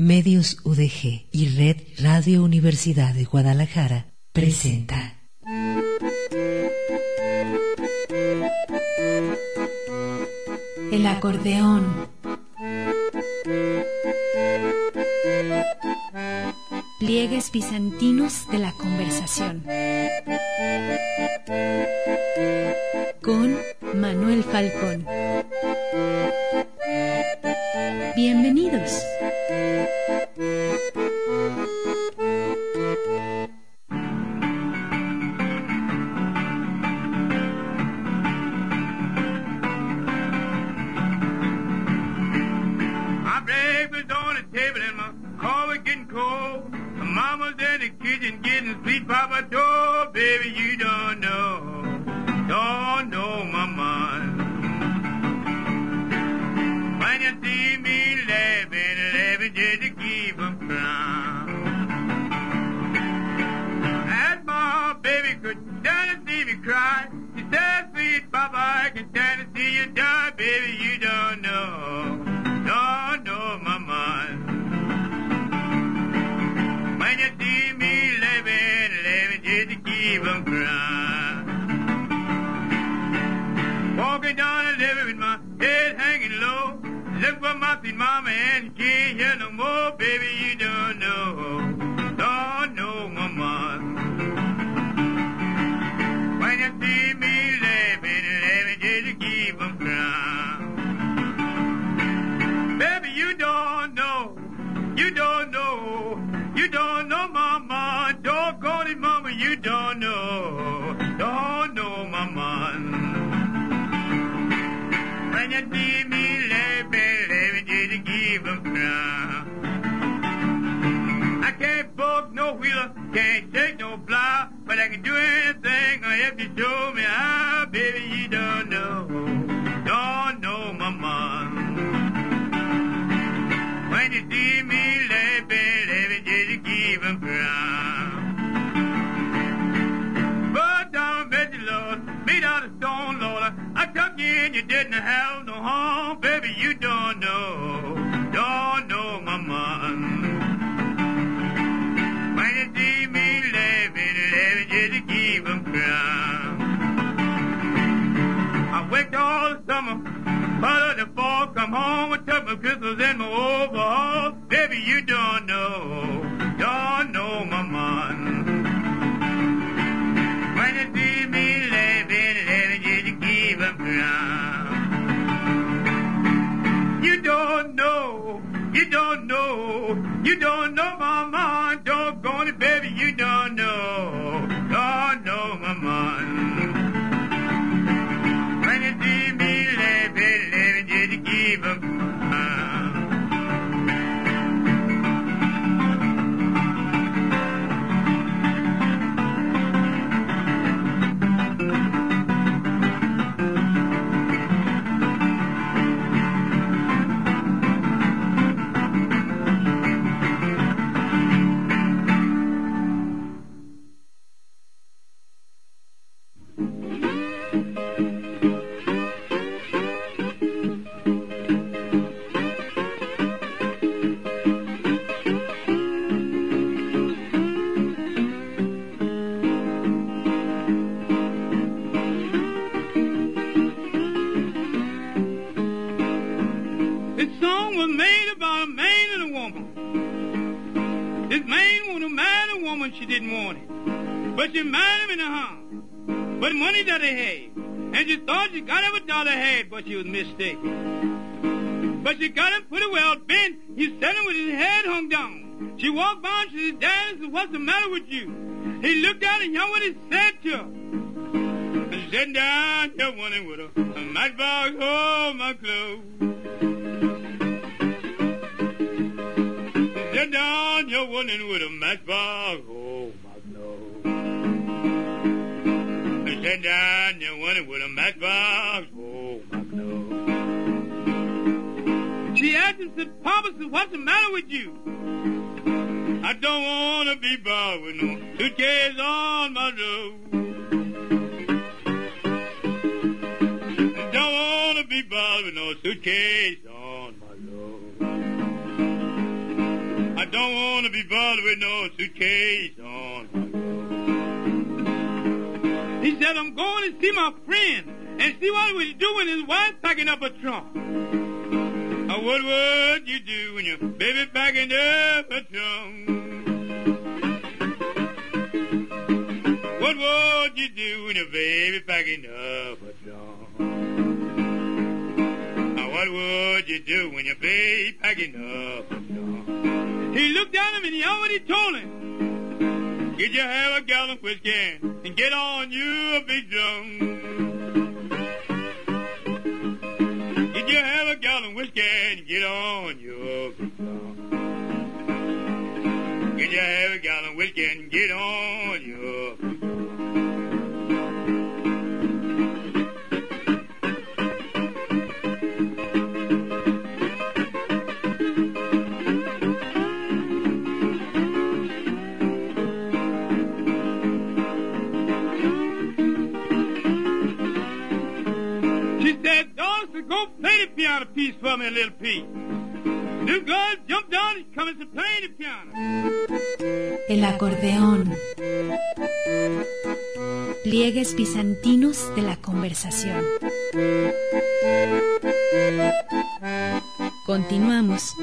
Medios UDG y Red Radio Universidad de Guadalajara presenta. El acordeón. Pliegues bizantinos de la conversación. Con Manuel Falcón. Do anything if you show me how, baby, you don't know, don't know my mom. When you see me laughing, laughing just keep from crying. But down bet you, Lord, me down the stone, Lord, I took you in, you didn't have no harm, Jerusalem didn't want it. But she married him in a house. But money that he had. And she thought she got every dollar had, but she was mistaken. But she got him pretty well bent. He's sitting with his head hung down. She walked by and she said, Dad, what's the matter with you? He looked at her and you know what he said to her? And sitting down, just wanting with her. A matchbox, oh, my clothes. Sit down, you're running with a matchbox. Oh, my nose. Sit down, you're running with a matchbox. Oh, my nose. She asked him, said, Papa, said, what's the matter with you? I don't want to be bothered with no suitcase on my road. I don't want to be bothered with no suitcase see my friend and see what he do when his wife packing up a trunk. Uh, what would you do when your baby packing up a trunk? What would you do when your baby packing up a trunk? Uh, what would you do when your baby packing up a trunk? He looked at him and he already told him, Get you have a gallon of whiskey and get on you a big drum. Did you have a gallon of whiskey and get on your big drum. Get you have a gallon of whiskey and get on your go El acordeón. Pliegues bizantinos de la conversación. Continuamos.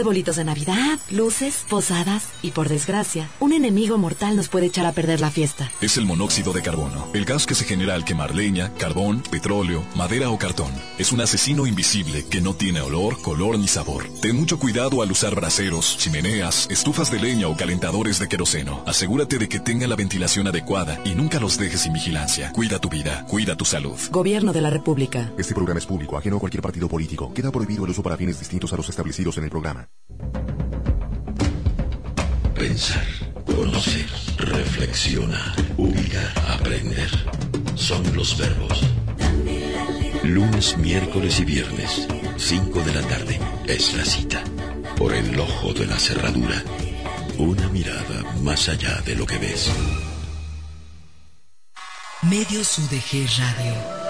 Arbolitos de Navidad, luces, posadas y por desgracia, un enemigo mortal nos puede echar a perder la fiesta. Es el monóxido de carbono, el gas que se genera al quemar leña, carbón, petróleo, madera o cartón. Es un asesino invisible que no tiene olor, color ni sabor. Ten mucho cuidado al usar braseros, chimeneas, estufas de leña o calentadores de queroseno. Asegúrate de que tenga la ventilación adecuada y nunca los dejes sin vigilancia. Cuida tu vida, cuida tu salud. Gobierno de la República. Este programa es público, ajeno a cualquier partido político. Queda prohibido el uso para fines distintos a los establecidos en el programa. Pensar, conocer, reflexiona, ubicar, aprender. Son los verbos. Lunes, miércoles y viernes, 5 de la tarde, es la cita. Por el ojo de la cerradura. Una mirada más allá de lo que ves. Medios UDG Radio.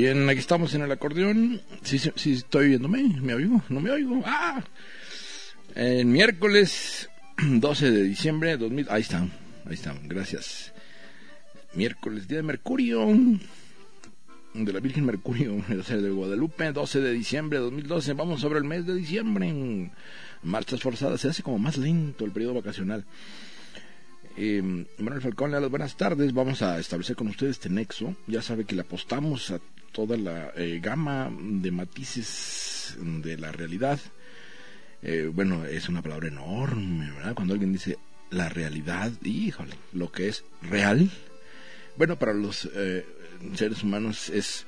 Bien, aquí estamos en el acordeón. Sí, sí, estoy viéndome, me oigo, no me oigo. ¡Ah! El miércoles 12 de diciembre de 2000. Ahí están, ahí están, gracias. Miércoles, día de Mercurio. De la Virgen Mercurio, de Guadalupe, 12 de diciembre de 2012. Vamos sobre el mes de diciembre. Marchas forzadas, se hace como más lento el periodo vacacional. Eh, Manuel Falcón, las buenas tardes. Vamos a establecer con ustedes este nexo. Ya sabe que le apostamos a toda la eh, gama de matices de la realidad. Eh, bueno, es una palabra enorme, ¿verdad? Cuando alguien dice la realidad, híjole, lo que es real. Bueno, para los eh, seres humanos es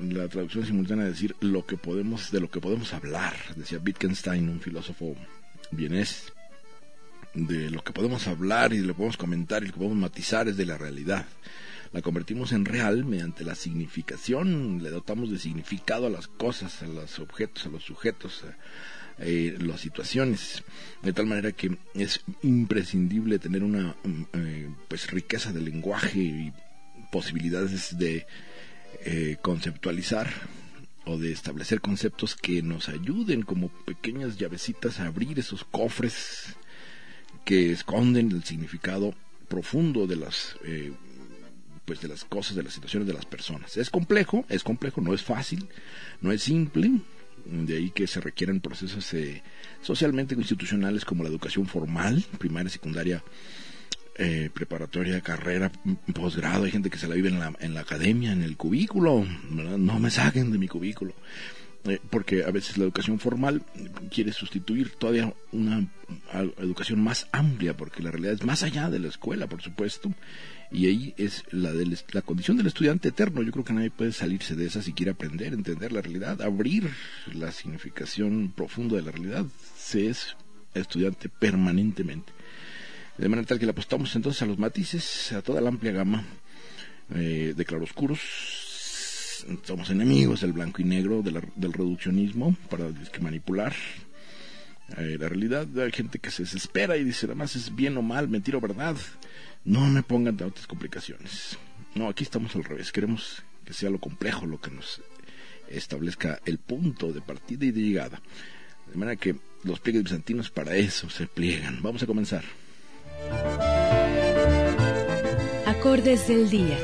la traducción simultánea de decir lo que podemos, de lo que podemos hablar, decía Wittgenstein, un filósofo vienés de lo que podemos hablar y de lo que podemos comentar y lo que podemos matizar es de la realidad. La convertimos en real mediante la significación, le dotamos de significado a las cosas, a los objetos, a los sujetos, a, eh, las situaciones, de tal manera que es imprescindible tener una mm, eh, pues riqueza de lenguaje y posibilidades de eh, conceptualizar o de establecer conceptos que nos ayuden como pequeñas llavecitas a abrir esos cofres que esconden el significado profundo de las pues de las cosas, de las situaciones de las personas. Es complejo, es complejo, no es fácil, no es simple, de ahí que se requieren procesos eh, socialmente institucionales como la educación formal, primaria, secundaria, eh, preparatoria, carrera, posgrado, hay gente que se la vive en la, en la academia, en el cubículo, no me saquen de mi cubículo. Eh, porque a veces la educación formal quiere sustituir todavía una educación más amplia, porque la realidad es más allá de la escuela, por supuesto, y ahí es la, de la condición del estudiante eterno. Yo creo que nadie puede salirse de esa si quiere aprender, entender la realidad, abrir la significación profunda de la realidad. Se es estudiante permanentemente. De manera tal que le apostamos entonces a los matices, a toda la amplia gama eh, de claroscuros. Somos enemigos del blanco y negro, del reduccionismo, para manipular eh, la realidad. Hay gente que se desespera y dice, además es bien o mal, mentira o verdad. No me pongan otras complicaciones. No, aquí estamos al revés. Queremos que sea lo complejo lo que nos establezca el punto de partida y de llegada. De manera que los pliegues bizantinos para eso se pliegan. Vamos a comenzar. Acordes del día.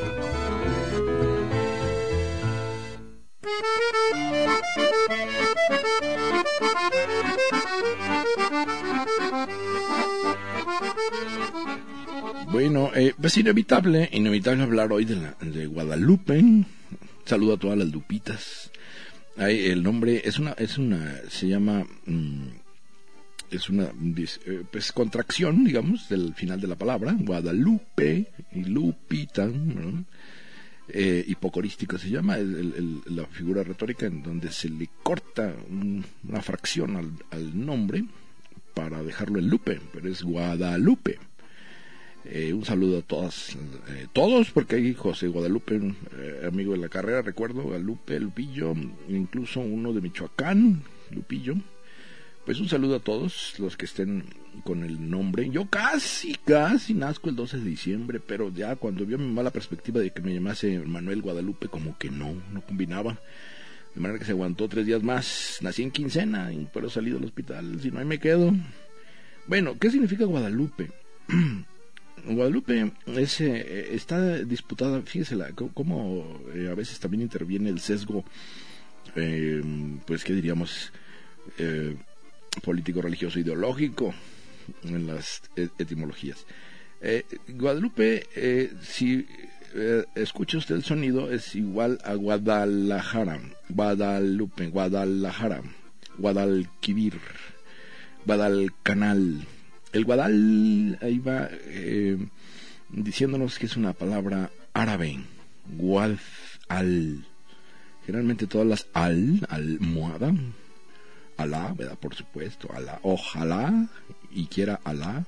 Bueno, eh, es inevitable, inevitable hablar hoy de, la, de Guadalupe. Saludo a todas las lupitas. el nombre es una, es una, se llama, mm, es una, eh, pues contracción, digamos, del final de la palabra, Guadalupe y Lupita, eh, hipocorístico se llama, la figura retórica en donde se le corta una fracción al, nombre para dejarlo en Lupe, pero es Guadalupe. Eh, un saludo a todas, eh, todos, porque hay José Guadalupe, eh, amigo de la carrera, recuerdo, Guadalupe, Lupillo, incluso uno de Michoacán, Lupillo. Pues un saludo a todos los que estén con el nombre. Yo casi, casi nazco el 12 de diciembre, pero ya cuando vio mi mala perspectiva de que me llamase Manuel Guadalupe, como que no, no combinaba. De manera que se aguantó tres días más. Nací en quincena y pero salí del hospital, si no ahí me quedo. Bueno, ¿qué significa Guadalupe? Guadalupe es, eh, está disputada, fíjese cómo eh, a veces también interviene el sesgo, eh, pues, ¿qué diríamos? político, religioso, ideológico en las etimologías. Guadalupe, si escucha usted el sonido, es igual a Guadalajara, Guadalupe, Guadalajara, Guadalquivir, Guadalcanal el Guadal ahí va eh, diciéndonos que es una palabra árabe, Guad al. Generalmente todas las al, almohada, alá, ¿verdad? Por supuesto, alá, ojalá y quiera alá,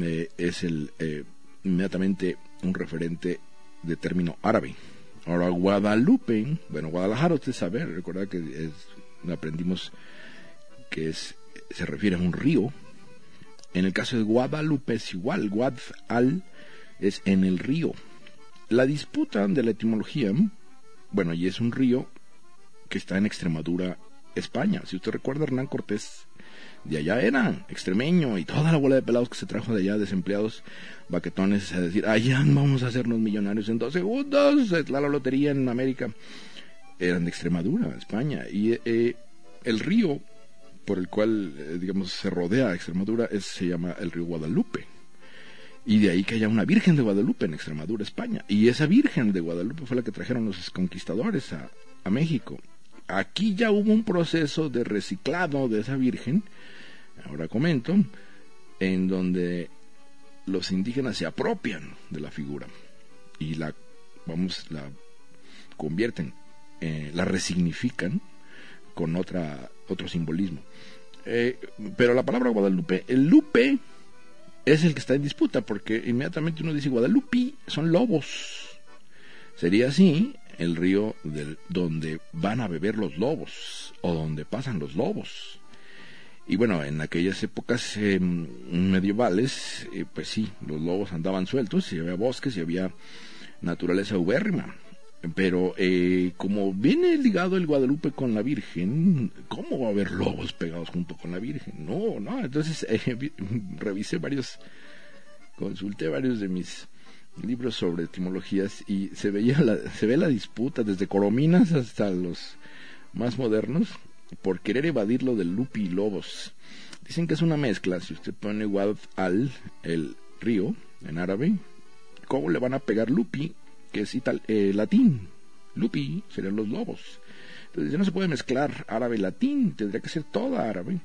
eh, es el eh, inmediatamente un referente de término árabe. Ahora, Guadalupe, bueno, Guadalajara, usted sabe, recuerda que es, aprendimos que es, se refiere a un río, en el caso de Guadalupe es igual, Guadal es en el río. La disputa de la etimología, bueno, y es un río que está en Extremadura, España. Si usted recuerda, Hernán Cortés de allá era extremeño y toda la bola de pelados que se trajo de allá, desempleados, baquetones, a decir, allá vamos a hacernos millonarios en dos segundos, es la lotería en América, eran de Extremadura, España. Y eh, el río por el cual, eh, digamos, se rodea Extremadura es, se llama el río Guadalupe. Y de ahí que haya una Virgen de Guadalupe en Extremadura, España. Y esa Virgen de Guadalupe fue la que trajeron los conquistadores a, a México. Aquí ya hubo un proceso de reciclado de esa Virgen, ahora comento, en donde los indígenas se apropian de la figura y la, vamos, la convierten, eh, la resignifican con otra, otro simbolismo. Eh, pero la palabra Guadalupe, el lupe es el que está en disputa, porque inmediatamente uno dice Guadalupe son lobos. Sería así el río donde van a beber los lobos, o donde pasan los lobos. Y bueno, en aquellas épocas em, medievales, eh, pues sí, los lobos andaban sueltos, y había bosques y había naturaleza ubérrima. Pero eh, como viene ligado el Guadalupe con la Virgen, ¿cómo va a haber lobos pegados junto con la Virgen? No, no. Entonces eh, revisé varios, consulté varios de mis libros sobre etimologías y se veía la, se ve la disputa desde Corominas hasta los más modernos por querer evadir lo del lupi y lobos. Dicen que es una mezcla. Si usted pone Guad al, el río, en árabe, ¿cómo le van a pegar lupi que es eh, latín. Lupi serían los lobos. Entonces no se puede mezclar árabe y latín, tendría que ser toda árabe.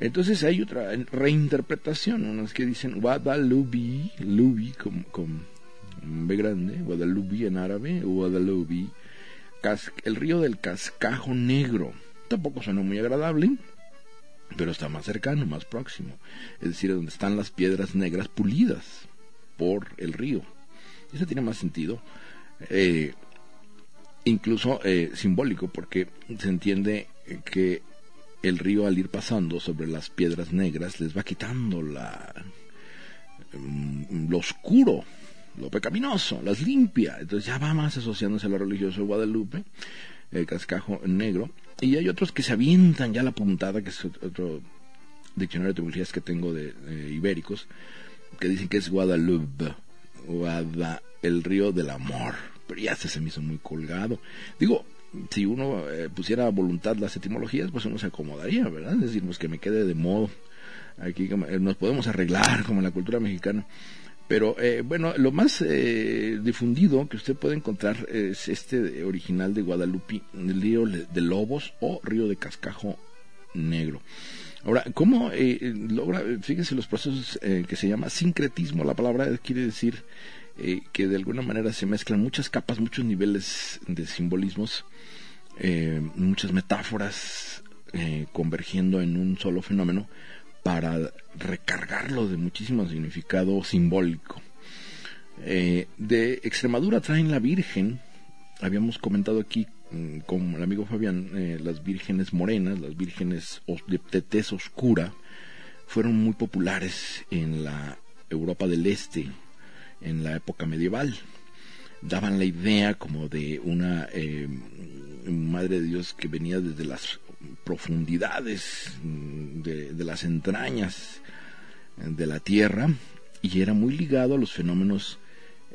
Entonces hay otra reinterpretación, unas que dicen Guadalupe, Lubi con, con B grande, Guadalupe en árabe, Guadalupe, el río del cascajo negro. Tampoco suena muy agradable, pero está más cercano, más próximo. Es decir, donde están las piedras negras pulidas por el río. Eso tiene más sentido. Eh, incluso eh, simbólico, porque se entiende que el río al ir pasando sobre las piedras negras les va quitando la, mm, lo oscuro, lo pecaminoso, las limpia. Entonces ya va más asociándose a lo religioso de Guadalupe, el cascajo negro. Y hay otros que se avientan ya la puntada, que es otro diccionario de etimologías que tengo de, ibéricos, que dicen que es Guadalupe, Guada, el río del amor. Pero ya se me hizo muy colgado. Digo, si uno eh, pusiera a voluntad las etimologías, pues uno se acomodaría, ¿verdad? Es decir, pues que me quede de modo. Aquí eh, nos podemos arreglar como en la cultura mexicana. Pero eh, bueno, lo más difundido que usted puede encontrar es este original de Guadalupe, el río de Lobos o río de Cascajo Negro. Ahora, ¿cómo logra, fíjense los procesos que se llama sincretismo? La palabra quiere decir que de alguna manera se mezclan muchas capas, muchos niveles de simbolismos eh, muchas metáforas eh, convergiendo en un solo fenómeno para recargarlo de muchísimo significado simbólico. Eh, de Extremadura traen la Virgen, habíamos comentado aquí mm, con el amigo Fabián, las vírgenes morenas, las vírgenes de tez oscura, fueron muy populares en la Europa del Este en la época medieval. Daban la idea como de una eh, Madre de Dios que venía desde las profundidades mm, de, las entrañas de la tierra y era muy ligado a los fenómenos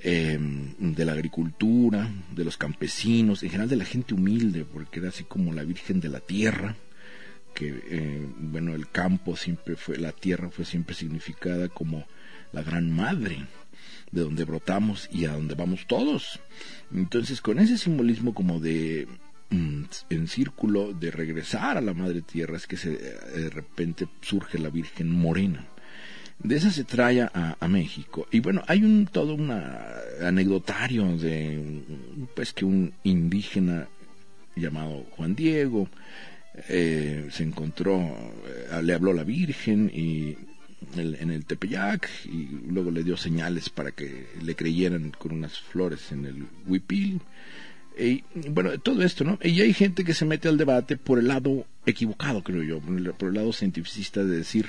eh, de la agricultura, de los campesinos, en general de la gente humilde, porque era así como la Virgen de la Tierra, que eh, bueno, el campo siempre fue, la tierra fue siempre significada como la gran madre, de donde brotamos y a donde vamos todos. Entonces, con ese simbolismo como de mm, en círculo de regresar a la madre tierra es que se, de repente surge la Virgen Morena. De esa se trae a, México. Y bueno, hay un todo un anecdotario de pues que un indígena llamado Juan Diego eh, se encontró, eh, le habló la Virgen y en el Tepeyac y luego le dio señales para que le creyeran con unas flores en el huipil. Y bueno, todo esto, ¿no? Y hay gente que se mete al debate por el lado equivocado, creo yo, por el lado cientificista de decir,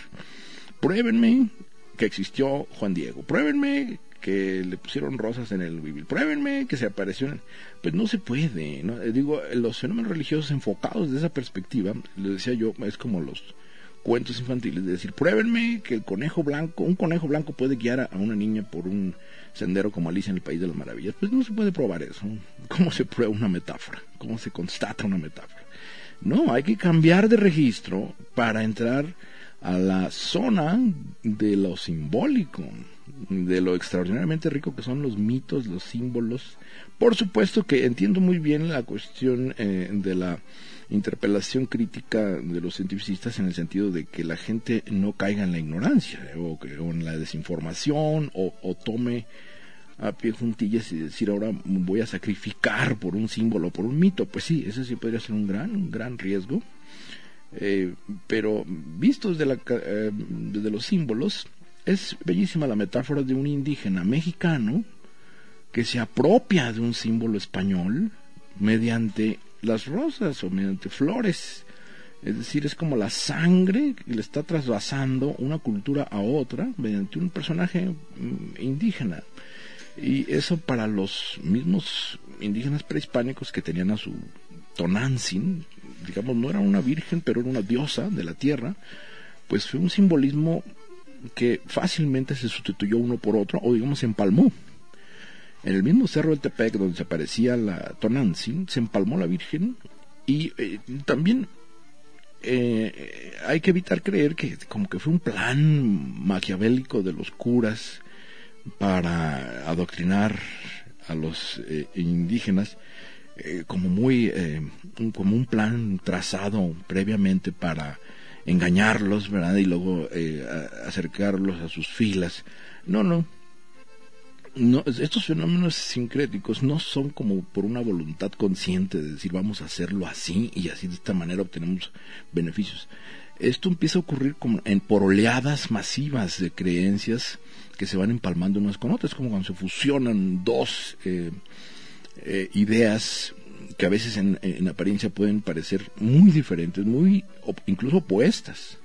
pruébenme que existió Juan Diego, pruébenme que le pusieron rosas en el huipil, pruébenme que se apareció. Pues no se puede, ¿no? Digo, los fenómenos religiosos enfocados de esa perspectiva, le decía yo, es como los cuentos infantiles, de decir, pruébenme que el conejo blanco, un conejo blanco puede guiar a una niña por un sendero como Alicia en el País de las Maravillas. Pues no se puede probar eso. ¿Cómo se prueba una metáfora? ¿Cómo se constata una metáfora? No, hay que cambiar de registro para entrar a la zona de lo simbólico, de lo extraordinariamente rico que son los mitos, los símbolos. Por supuesto que entiendo muy bien la cuestión eh, de la interpelación crítica de los cientificistas en el sentido de que la gente no caiga en la ignorancia eh, o, en la desinformación o, tome a pie juntillas y decir ahora voy a sacrificar por un símbolo, por un mito. Pues sí, ese sí podría ser un gran, un gran riesgo. Eh, pero visto desde, la, eh, desde los símbolos, es bellísima la metáfora de un indígena mexicano que se apropia de un símbolo español mediante las rosas o mediante flores. Es decir, es como la sangre que le está trasvasando una cultura a otra mediante un personaje mm, indígena. Y eso para los mismos indígenas prehispánicos que tenían a su Tonantzin, digamos, no era una virgen, pero era una diosa de la tierra, pues fue un simbolismo que fácilmente se sustituyó uno por otro, o digamos se empalmó. En el mismo cerro del Tepec, donde se aparecía la Tonantzin, se empalmó la Virgen y eh, también eh, hay que evitar creer que como que fue un plan maquiavélico de los curas para adoctrinar a los eh, indígenas. eh, como muy, un, como un plan trazado previamente para engañarlos, ¿verdad? Y luego acercarlos a sus filas. No, no. No, estos fenómenos sincréticos no son como por una voluntad consciente de decir vamos a hacerlo así y así de esta manera obtenemos beneficios. Esto empieza a ocurrir como en, por oleadas masivas de creencias que se van empalmando unas con otras, como cuando se fusionan dos eh, eh, ideas que a veces en, apariencia pueden parecer muy diferentes, muy incluso opuestas,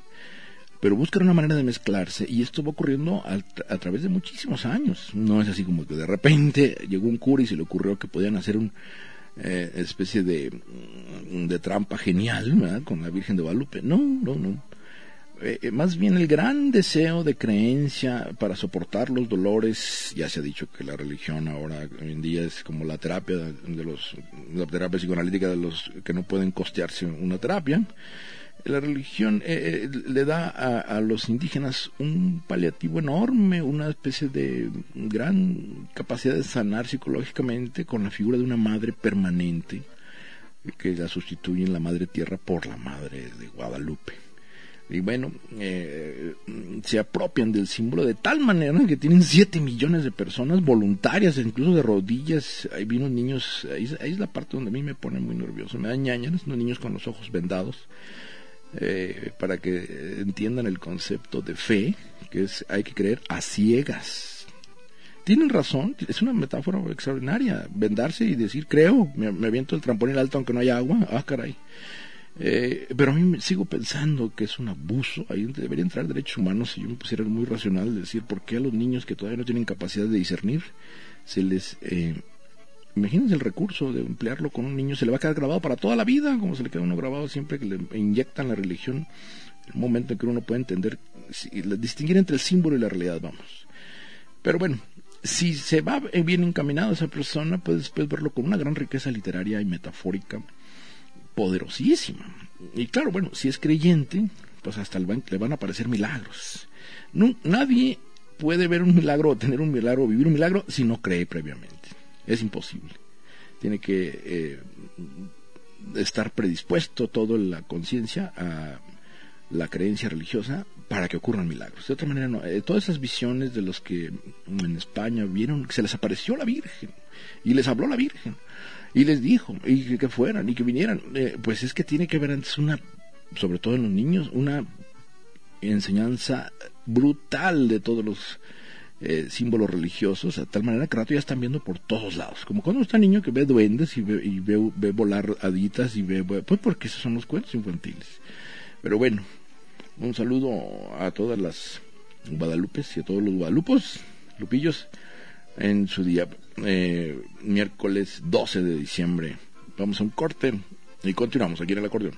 pero buscan una manera de mezclarse y esto va ocurriendo a, través de muchísimos años. No es así como que de repente llegó un cura y se le ocurrió que podían hacer una eh, especie de, de trampa genial con la Virgen de Guadalupe. No, no, no. Eh, eh, más bien el gran deseo de creencia para soportar los dolores, ya se ha dicho que la religión ahora hoy en día es como la terapia de los, la terapia psicoanalítica de los que no pueden costearse una terapia. La religión eh, le da a, a, los indígenas un paliativo enorme, una especie de gran capacidad de sanar psicológicamente con la figura de una madre permanente que la sustituye en la madre tierra por la madre de Guadalupe. Y bueno, eh, se apropian del símbolo de tal manera que tienen 7 millones de personas voluntarias, incluso de rodillas. Ahí vino niños, ahí, es la parte donde a mí me pone muy nervioso, me da ñañas, los niños con los ojos vendados, eh, para que entiendan el concepto de fe, que es hay que creer a ciegas. Tienen razón, es una metáfora extraordinaria, vendarse y decir creo, me, me aviento el trampolín alto aunque no haya agua, ah caray. Eh, pero a mí me sigo pensando que es un abuso. Ahí debería entrar derechos humanos si yo me pusiera muy racional, decir, ¿por qué a los niños que todavía no tienen capacidad de discernir se les... Eh, imagínense el recurso de emplearlo con un niño, se le va a quedar grabado para toda la vida, como se le queda uno grabado siempre que le inyectan la religión, el momento en que uno puede entender, distinguir entre el símbolo y la realidad, vamos. Pero bueno, si se va bien encaminado esa persona, puedes, puedes verlo con una gran riqueza literaria y metafórica poderosísima. Y claro, bueno, si es creyente, pues hasta le van a aparecer milagros. Nadie puede ver un milagro o tener un milagro o vivir un milagro si no cree previamente. Es imposible. Tiene que eh, estar predispuesto toda la conciencia a la creencia religiosa para que ocurran milagros. De otra manera, no. Eh, todas esas visiones de los que en España vieron que se les apareció la Virgen y les habló la Virgen y les dijo y que, fueran y que vinieran. Eh, pues es que tiene que haber antes una, sobre todo en los niños, una enseñanza brutal de todos los eh, símbolos religiosos, a tal manera que rato ya están viendo por todos lados. Como cuando está niño que ve duendes y ve, y ve volar haditas y ve, pues porque esos son los cuentos infantiles. Pero bueno, un saludo a todas las Guadalupes y a todos los Guadalupos, Lupillos, en su día eh, miércoles 12 de diciembre. Vamos a un corte y continuamos aquí en el acordeón.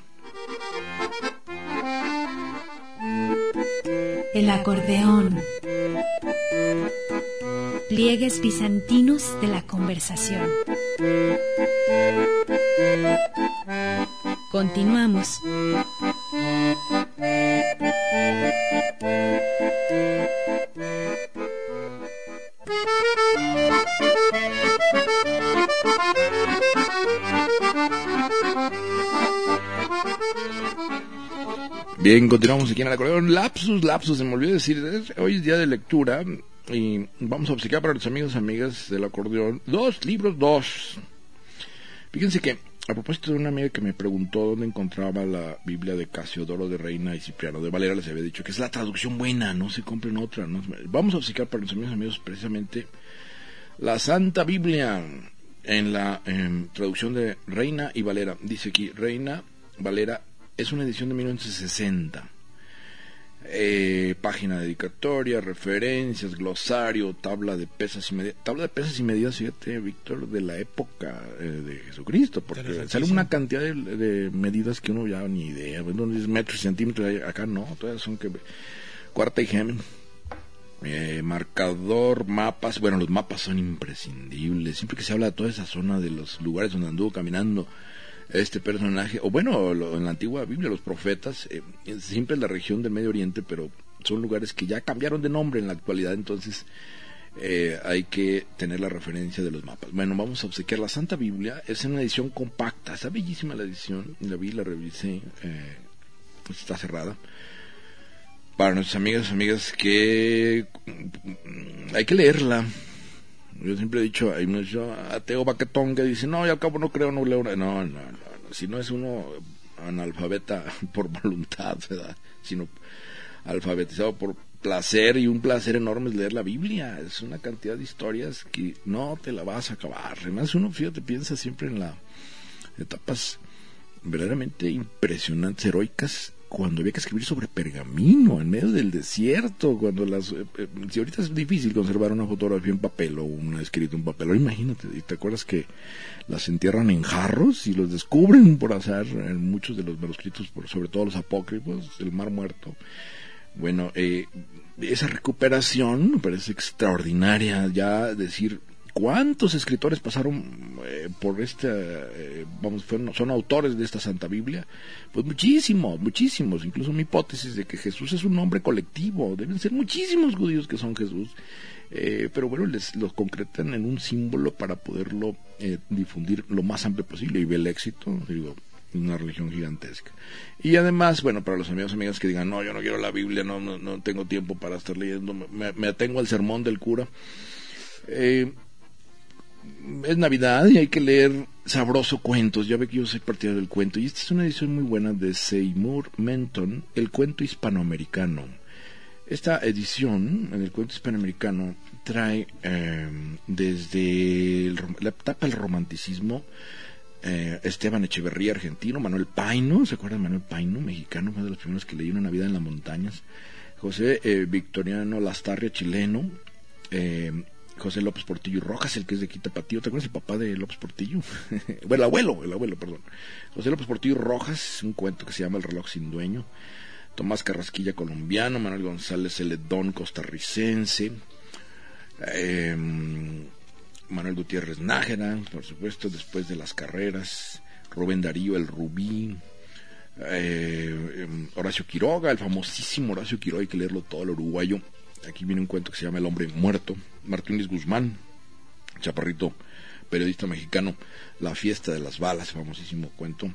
El acordeón. Pliegues bizantinos de la conversación. Continuamos. Bien, continuamos aquí en el acordeón. Lapsus, lapsus, se me olvidó decir, hoy es día de lectura y vamos a obsequiar para los amigos y amigas del acordeón dos libros, dos. Fíjense que a propósito de una amiga que me preguntó dónde encontraba la Biblia de Casiodoro de Reina y Cipriano de Valera, les había dicho que es la traducción buena, no se compren otra. Vamos a obsequiar para los amigos y amigos precisamente la Santa Biblia en la traducción de Reina y Valera. Dice aquí, Reina, Valera es una edición de 1960. Eh, página dedicatoria, referencias, glosario, tabla de pesas y medidas. Tabla de pesas y medidas, fíjate, Víctor, de la época eh, de Jesucristo, porque sale una cantidad de, medidas que uno ya ni idea. Bueno, es metros y centímetros, acá no, todas son que. Cuarta y gemen. Eh, marcador, mapas. Bueno, los mapas son imprescindibles. Siempre que se habla de toda esa zona de los lugares donde anduvo caminando este personaje, o bueno, en la antigua Biblia, los profetas, eh, siempre en la región del Medio Oriente, pero son lugares que ya cambiaron de nombre en la actualidad, entonces eh, hay que tener la referencia de los mapas. Bueno, vamos a obsequiar la Santa Biblia. Es una edición compacta, está bellísima la edición. La vi, la revisé, eh, pues está cerrada. Para nuestras amigas y amigas que mm, hay que leerla. Yo siempre he dicho, hay mucho ateo baquetón que dice, no, yo al cabo no creo, no leo. No, no, no, si no es uno analfabeta por voluntad, ¿verdad? Sino alfabetizado por placer y un placer enorme es leer la Biblia. Es una cantidad de historias que no te la vas a acabar. Además, uno, fíjate, piensa siempre en las etapas verdaderamente impresionantes, heroicas, cuando había que escribir sobre pergamino en medio del desierto, cuando las... Eh, eh, si ahorita es difícil conservar una fotografía en papel o un escrito en papel, imagínate, y te acuerdas que las entierran en jarros y los descubren por azar en muchos de los manuscritos, sobre todo los apócrifos, el mar muerto. Bueno, eh, esa recuperación me parece extraordinaria, ya decir cuántos escritores pasaron eh, por esta, eh, vamos, son autores de esta Santa Biblia, pues muchísimos, muchísimos, incluso mi hipótesis de que Jesús es un nombre colectivo, deben ser muchísimos judíos que son Jesús, pero bueno, les los concretan en un símbolo para poderlo difundir lo más amplio posible y ve el éxito, digo, una religión gigantesca. Y además, bueno, para los amigos y amigas que digan, no, yo no quiero la Biblia, no, no, tengo tiempo para estar leyendo, me, atengo al sermón del cura. Eh, es Navidad y hay que leer sabroso cuentos. Ya ve que yo soy partidario del cuento. Y esta es una edición muy buena de Seymour Menton, El cuento hispanoamericano. Esta edición, en el cuento hispanoamericano, trae eh, desde la etapa del romanticismo, eh, Esteban Echeverría, argentino, Manuel Paino, ¿se acuerdan de Manuel Paino, mexicano, uno de los primeros que leí una Navidad en las montañas? José eh, Victoriano Lastarria, chileno, eh, José López Portillo Rojas, el que es de Quitapatío, ¿te acuerdas el papá de López Portillo? bueno, el abuelo, el abuelo, perdón. José López Portillo Rojas, un cuento que se llama El reloj sin dueño. Tomás Carrasquilla, colombiano, Manuel González Celedón, costarricense. Eh, Manuel Gutiérrez Nájera, por supuesto, después de las carreras, Rubén Darío, el Rubí, eh, em, Horacio Quiroga, el famosísimo Horacio Quiroga, hay que leerlo todo el uruguayo. Aquí viene un cuento que se llama El hombre muerto, Martínez Guzmán, chaparrito, periodista mexicano, La fiesta de las balas, famosísimo cuento.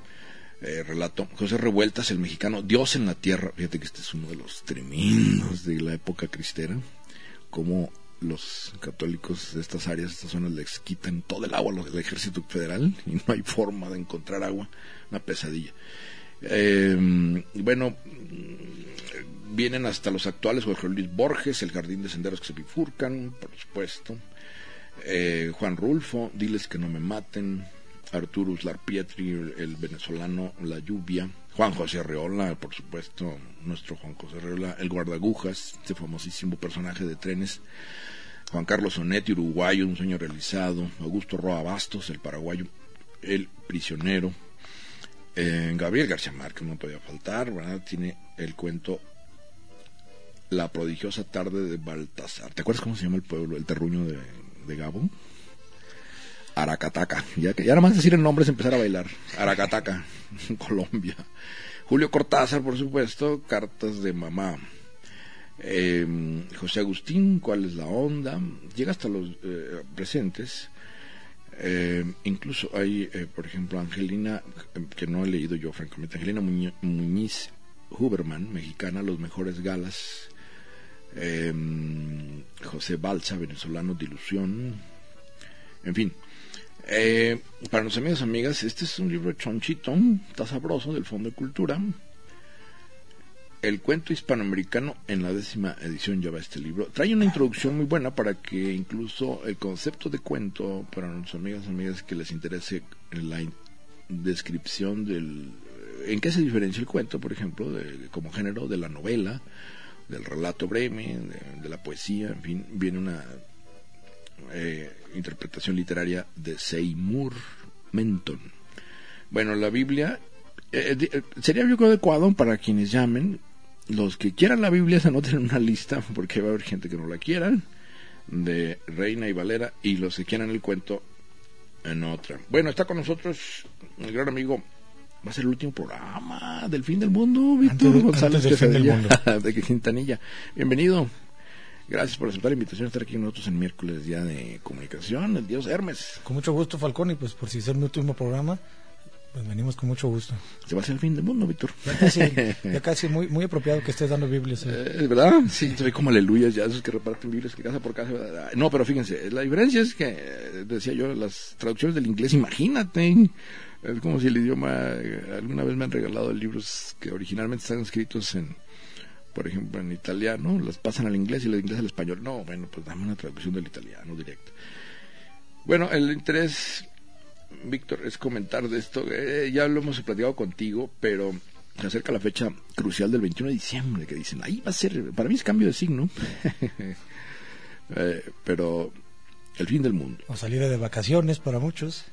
Eh, relato. José Revueltas, el mexicano, Dios en la tierra. Fíjate que este es uno de los tremendos de la época cristera. Como los católicos de estas áreas, estas zonas, les quitan todo el agua al ejército federal y no hay forma de encontrar agua, una pesadilla. Eh, bueno, vienen hasta los actuales Jorge Luis Borges, El Jardín de Senderos que se bifurcan, por supuesto. Eh, Juan Rulfo, Diles que no me maten. Arturo Larpietri, el venezolano, La Lluvia. Juan José Arreola, por supuesto, nuestro Juan José Arreola, el guardagujas, este famosísimo personaje de trenes. Juan Carlos Sonetti, uruguayo, un sueño realizado. Augusto Roa Bastos, el paraguayo, el prisionero. Eh, Gabriel García Márquez no podía faltar. Tiene el cuento La prodigiosa tarde de Baltasar. ¿Te acuerdas cómo se llama el pueblo, el terruño de, de Gabo? Aracataca. Ya que ya nada más decir el nombre es empezar a bailar. Aracataca, Colombia. Julio Cortázar, por supuesto, Cartas de Mamá. Em, José Agustín, ¿cuál es la onda? Llega hasta los eh, presentes. Em, incluso hay, eh, por ejemplo, Angelina, que no he leído yo francamente, Angelina Muñiz Huberman, mexicana, Los Mejores Galas. Em, José Balsa, venezolano de ilusión. En fin, eh, para los amigos y amigas, este es un libro chonchito, está sabroso, del Fondo de Cultura. El cuento hispanoamericano en la décima edición lleva este libro. Trae una introducción muy buena para que incluso el concepto de cuento, para nuestros amigos y amigas que les interese la descripción del... ¿En qué se diferencia el cuento, por ejemplo, como género de la novela, del relato breve, de la poesía? En fin, viene una eh, interpretación literaria de Seymour Menton. Bueno, la Biblia eh, eh, sería yo adecuado para quienes llamen, los que quieran la Biblia se anoten en una lista, porque va a haber gente que no la quieran, de Reina y Valera, y los que quieran el cuento en otra. Bueno, está con nosotros el gran amigo va a ser el último programa del fin del mundo, Víctor González de, fin del mundo. de Quintanilla. Bienvenido. Gracias por aceptar la invitación a estar aquí con nosotros en miércoles, día de comunicación, el dios Hermes. Con mucho gusto, Falcón, y pues por si es mi último programa, pues venimos con mucho gusto. Se va a hacer el fin del mundo, Víctor. Ya casi, ya casi muy, muy apropiado que estés dando Biblias. eh. Eh, ¿Verdad? Sí, soy como aleluya, ya esos que reparten Biblias que casa por casa. ¿verdad? No, pero fíjense, la diferencia es que, eh, decía yo, las traducciones del inglés, imagínate, es como si el idioma, eh, alguna vez me han regalado libros que originalmente están escritos en, por ejemplo, en italiano, las pasan al inglés y el inglés al español. No, bueno, pues dame una traducción del italiano directo. Bueno, el interés, Víctor, es comentar de esto. Eh, ya lo hemos platicado contigo, pero se acerca la fecha crucial del 21 de diciembre, que dicen, ahí va a ser, para mí es cambio de signo, Eh, pero el fin del mundo. O salida de vacaciones para muchos.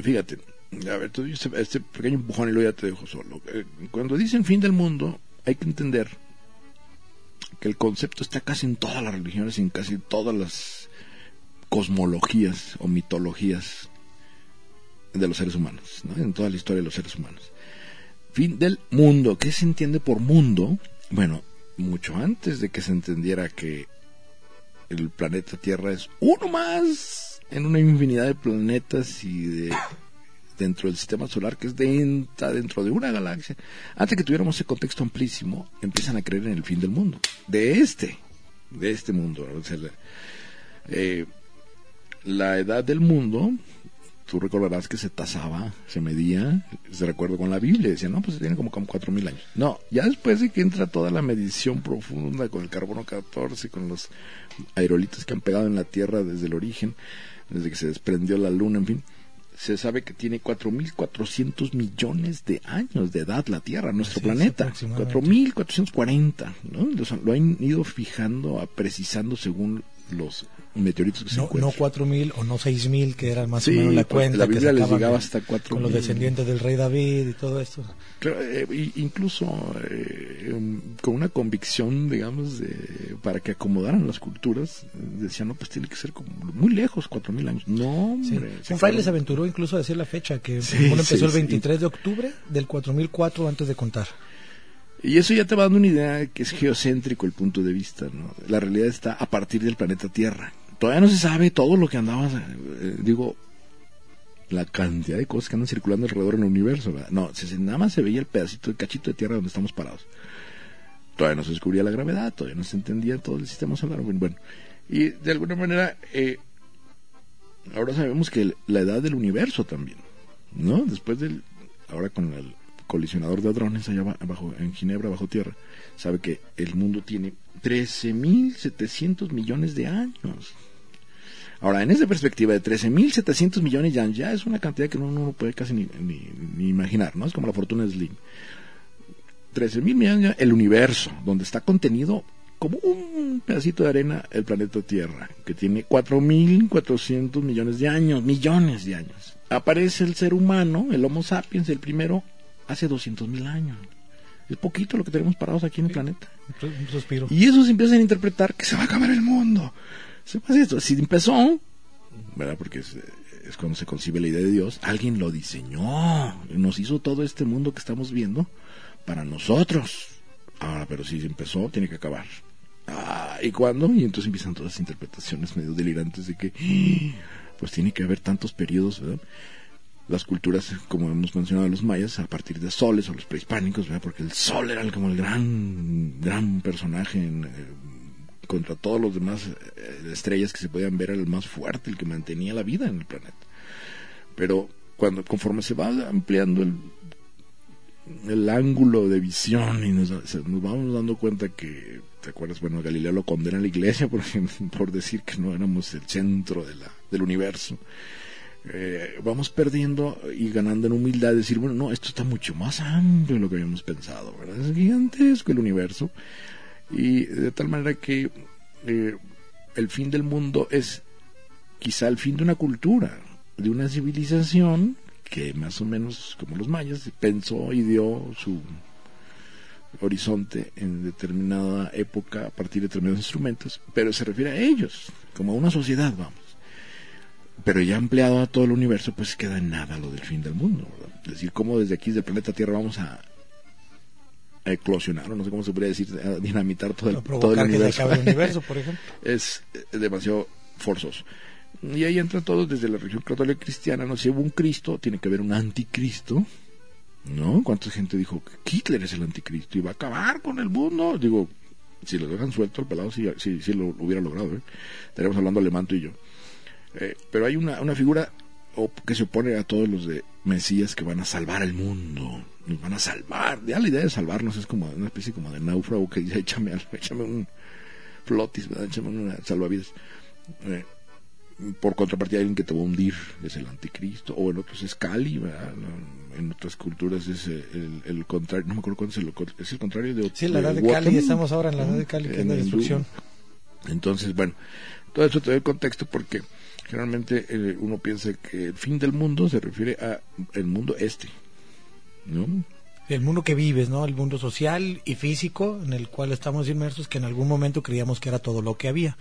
Fíjate, a ver, tú este pequeño empujón y luego ya te dejo solo. Eh, Cuando dicen fin del mundo, hay que entender que el concepto está casi en todas las religiones, en casi todas las cosmologías o mitologías de los seres humanos, ¿no? en toda la historia de los seres humanos. Fin del mundo, ¿qué se entiende por mundo? Bueno, mucho antes de que se entendiera que el planeta Tierra es uno más en una infinidad de planetas y de dentro del sistema solar que es dentro, dentro de una galaxia. Antes que tuviéramos ese contexto amplísimo, empiezan a creer en el fin del mundo. De este, de este mundo. Eh, la edad del mundo, tú recordarás que se tasaba, se medía, se recuerda con la Biblia, decían, no, pues tiene como, como 4.000 años. No, ya después de que entra toda la medición profunda con el carbono 14, con los aerolitos que han pegado en la Tierra desde el origen, desde que se desprendió la Luna, en fin, se sabe que tiene 4.400 millones de años de edad la Tierra, nuestro Así planeta. aproximadamente. 4.440, ¿no? Lo han ido fijando, a- precisando según los meteoritos que se No, encuentran. no 4.000 o no 6.000, que era más Sí, o menos la pues, cuenta. la que les llegaba hasta 4.000. Con los descendientes del rey David y todo esto. Claro, eh, incluso eh, um, con una convicción, digamos, de, para que acomodaran las culturas, decían, no, pues tiene que ser como muy lejos, 4.000 años. No, hombre. Un fraile se aventuró incluso a decir la fecha, que Sí, uno empezó el sí. 23 de octubre del 4004 antes de contar. Y eso ya te va dando una idea de que es geocéntrico el punto de vista, ¿no? La realidad está a partir del planeta Tierra. Todavía no se sabe todo lo que andaba, eh, digo, la cantidad de cosas que andan circulando alrededor en el universo, ¿verdad? No, se- nada más se veía el pedacito, el cachito de tierra donde estamos parados. Todavía no se descubría la gravedad, todavía no se entendía todo el sistema solar. Bueno, y de alguna manera, eh, ahora sabemos que la edad del universo también, ¿no? Después del, ahora con el colisionador de hadrones allá aba- abajo, en Ginebra, bajo tierra, sabe que el mundo tiene 13.700 millones de años. Ahora, en esa perspectiva de 13.700 millones de años, ya es una cantidad que uno no puede casi ni, ni- ni imaginar, ¿no? Es como la fortuna de Slim. 13.000 millones años, el universo, donde está contenido como un pedacito de arena el planeta Tierra, que tiene 4.400 millones de años, millones de años. Aparece el ser humano, el Homo sapiens, el primero, hace 200.000 años. Es poquito lo que tenemos parados aquí en el planeta. Un suspiro. Y eso se empiezan a interpretar que se va a acabar el mundo. Si empezó, ¿verdad? Porque es, cuando se concibe la idea de Dios, alguien lo diseñó. Nos hizo todo este mundo que estamos viendo para nosotros. Ahora, pero si empezó, tiene que acabar. Ah, ¿y cuándo? Y entonces empiezan todas las interpretaciones medio delirantes de que, pues tiene que haber tantos periodos, ¿verdad? las culturas, como hemos mencionado los mayas, a partir de soles o los prehispánicos, ¿verdad? porque el sol era como el gran, gran personaje en, eh, contra todos los demás eh, estrellas que se podían ver, era el más fuerte, el que mantenía la vida en el planeta. Pero cuando conforme se va ampliando el, el ángulo de visión y nos, vamos dando cuenta que, ¿te acuerdas? Bueno, Galileo lo condena a la iglesia por, por decir que no éramos el centro de la, del universo eh, vamos perdiendo y ganando en humildad, decir, bueno, no, esto está mucho más amplio de lo que habíamos pensado, ¿verdad? Es gigantesco el universo. Y de tal manera que eh, el fin del mundo es quizá el fin de una cultura, de una civilización que más o menos, como los mayas, pensó y dio su horizonte en determinada época a partir de determinados instrumentos, pero se refiere a ellos, como a una sociedad, vamos pero ya ampliado a todo el universo, pues queda en nada lo del fin del mundo. ¿verdad? Es decir, cómo desde aquí, desde el planeta Tierra, vamos a, a eclosionar, o no sé cómo se podría decir, a dinamitar todo el, O todo el provocar que se universo. el universo, por ejemplo. es eh, demasiado forzoso. Y ahí entra todo desde la religión católica cristiana, ¿no? Si hubo un Cristo, tiene que haber un anticristo, ¿no? ¿Cuánta gente dijo que Hitler es el anticristo y va a acabar con el mundo? Digo, si lo dejan suelto al pelado, sí, sí, sí lo hubiera logrado, ¿eh? Estaríamos hablando alemán tú y yo. Eh, pero hay una, una figura que se opone a todos los de Mesías que van a salvar el mundo, nos van a salvar. Ya la idea de salvarnos es como una especie como de náufrago que dice, échame, échame un flotis, ¿verdad? échame una salvavidas. Eh, por contrapartida hay alguien que te va a hundir, es el anticristo, o en otros es Cali, ¿verdad? En otras culturas es eh, el, el contrario, no me acuerdo cuál es el, es el contrario de Sí, la edad de Cali, estamos ahora en la edad de Cali, que es la hindú. destrucción. Entonces, bueno, todo eso te da el contexto porque generalmente eh, uno piensa que el fin del mundo se refiere a el mundo este, El mundo que vives, ¿no? El mundo social y físico en el cual estamos inmersos, que en algún momento creíamos que era todo lo que había.